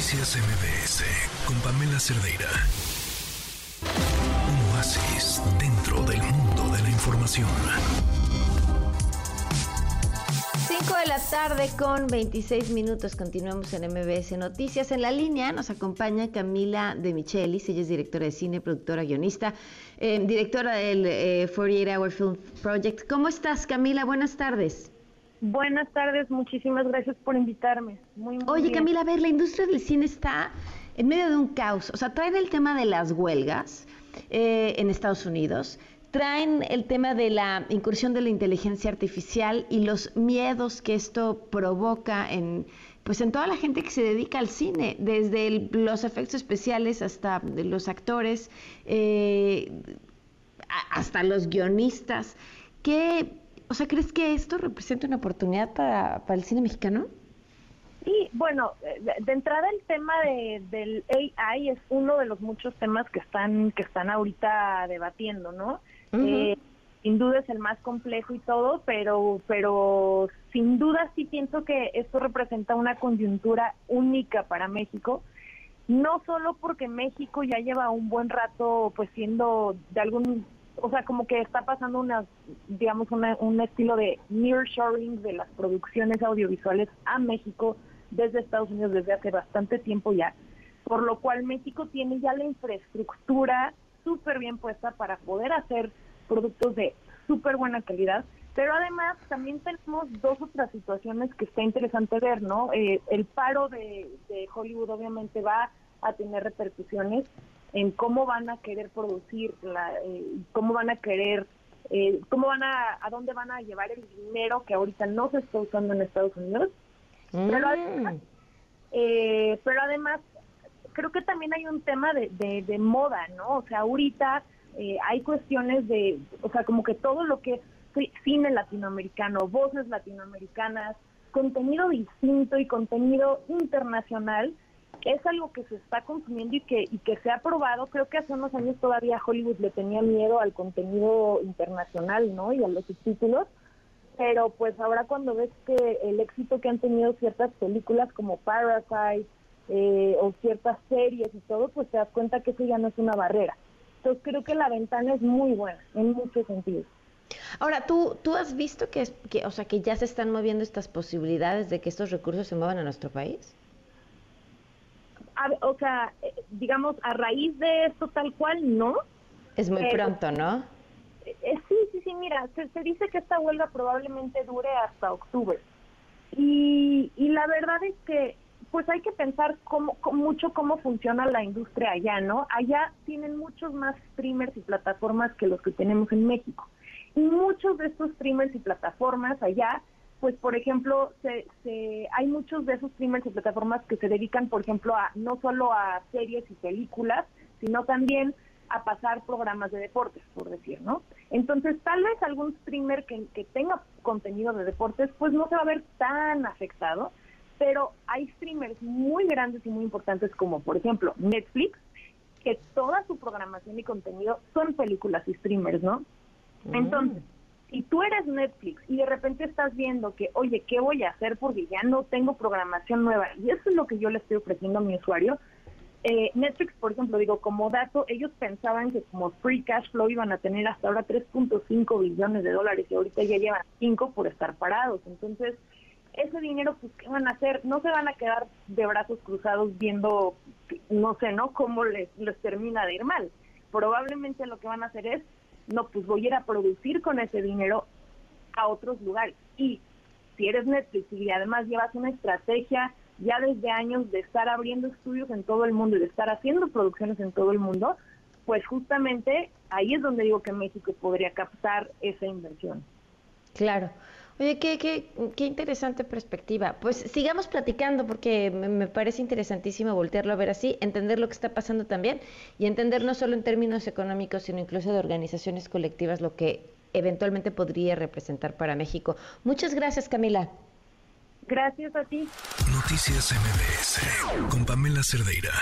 Noticias MBS con Pamela Cerdeira. Un oasis dentro del mundo de la información. 5 de la tarde con 26 minutos. Continuamos en MBS Noticias. En la línea nos acompaña Camila de Michelis. Ella es directora de cine, productora, guionista, eh, directora del 48 eh, Hour Film Project. ¿Cómo estás, Camila? Buenas tardes. Buenas tardes, muchísimas gracias por invitarme. Muy, Oye, Camila, a ver, la industria del cine está en medio de un caos. O sea, traen el tema de las huelgas eh, en Estados Unidos, traen el tema de la incursión de la inteligencia artificial y los miedos que esto provoca en pues en toda la gente que se dedica al cine, desde los efectos especiales hasta los actores, eh, hasta los guionistas. ¿Qué o sea, ¿crees que esto representa una oportunidad para, el cine mexicano? Sí, bueno, eh, de, entrada el tema de, del AI es uno de los muchos temas que están que están ahorita debatiendo, ¿no? Eh, sin duda es el más complejo y todo, pero pero sin duda sí pienso que esto representa una coyuntura única para México, no solo porque México ya lleva un buen rato pues siendo de algún o sea, como que está pasando una, digamos, un estilo de nearshoring de las producciones audiovisuales a México desde Estados Unidos desde hace bastante tiempo ya, por lo cual México tiene ya la infraestructura súper bien puesta para poder hacer productos de súper buena calidad, pero además también tenemos dos otras situaciones que está interesante ver, ¿no? Eh, el paro de Hollywood obviamente va a tener repercusiones en cómo van a querer producir, la, eh, cómo van a querer, eh, cómo van a, a dónde van a llevar el dinero que ahorita no se está usando en Estados Unidos. Pero, mm. además, eh, pero además, creo que también hay un tema de, de, moda, ¿no? O sea, ahorita hay cuestiones de, o sea, como que todo lo que es cine latinoamericano, voces latinoamericanas, contenido distinto y contenido internacional, es algo que se está consumiendo y que, y que se ha probado. Creo que hace unos años todavía Hollywood le tenía miedo al contenido internacional, ¿no? Y a los subtítulos. Pero pues ahora cuando ves que el éxito que han tenido ciertas películas como Parasite eh, o ciertas series y todo, pues te das cuenta que eso ya no es una barrera. Entonces creo que la ventana es muy buena en muchos sentidos. Ahora, ¿tú, tú has visto que, que, o sea, que ya se están moviendo estas posibilidades de que estos recursos se muevan a nuestro país? O sea, digamos, a raíz de esto tal cual, no. Es muy pronto, ¿no? Eh, sí, sí, sí, mira, se, dice que esta huelga probablemente dure hasta octubre. Y, y la verdad es que pues hay que pensar cómo, mucho cómo funciona la industria allá, ¿no? Allá tienen muchos más streamers y plataformas que los que tenemos en México. Y muchos de estos streamers y plataformas allá pues por ejemplo, se, hay muchos de esos streamers y plataformas que se dedican, por ejemplo, a no solo a series y películas, sino también a pasar programas de deportes, por decir, ¿no? Entonces, tal vez algún streamer que, que tenga contenido de deportes, pues no se va a ver tan afectado, pero hay streamers muy grandes y muy importantes como, por ejemplo, Netflix, que toda su programación y contenido son películas y streamers, ¿no? Mm. Si tú eres Netflix y de repente estás viendo que, oye, ¿qué voy a hacer porque ya no tengo programación nueva? Y eso es lo que yo le estoy ofreciendo a mi usuario. Eh, Netflix, por ejemplo, digo, como dato, ellos pensaban que como free cash flow iban a tener hasta ahora 3.5 billones de dólares y ahorita ya llevan 5 por estar parados. Entonces, ese dinero, pues, ¿qué van a hacer? No se van a quedar de brazos cruzados viendo, no sé, ¿no? Cómo les, les termina de ir mal. Probablemente lo que van a hacer es no, pues voy a ir a producir con ese dinero a otros lugares. Y si eres Netflix y además llevas una estrategia ya desde años de estar abriendo estudios en todo el mundo y de estar haciendo producciones en todo el mundo, pues justamente ahí es donde digo que México podría captar esa inversión. Claro. Oye, qué, qué, qué interesante perspectiva. Pues sigamos platicando porque me, parece interesantísimo voltearlo a ver así, entender lo que está pasando también y entender no solo en términos económicos, sino incluso de organizaciones colectivas lo que eventualmente podría representar para México. Muchas gracias, Camila. Gracias a ti. Noticias MBS con Pamela Cerdeira.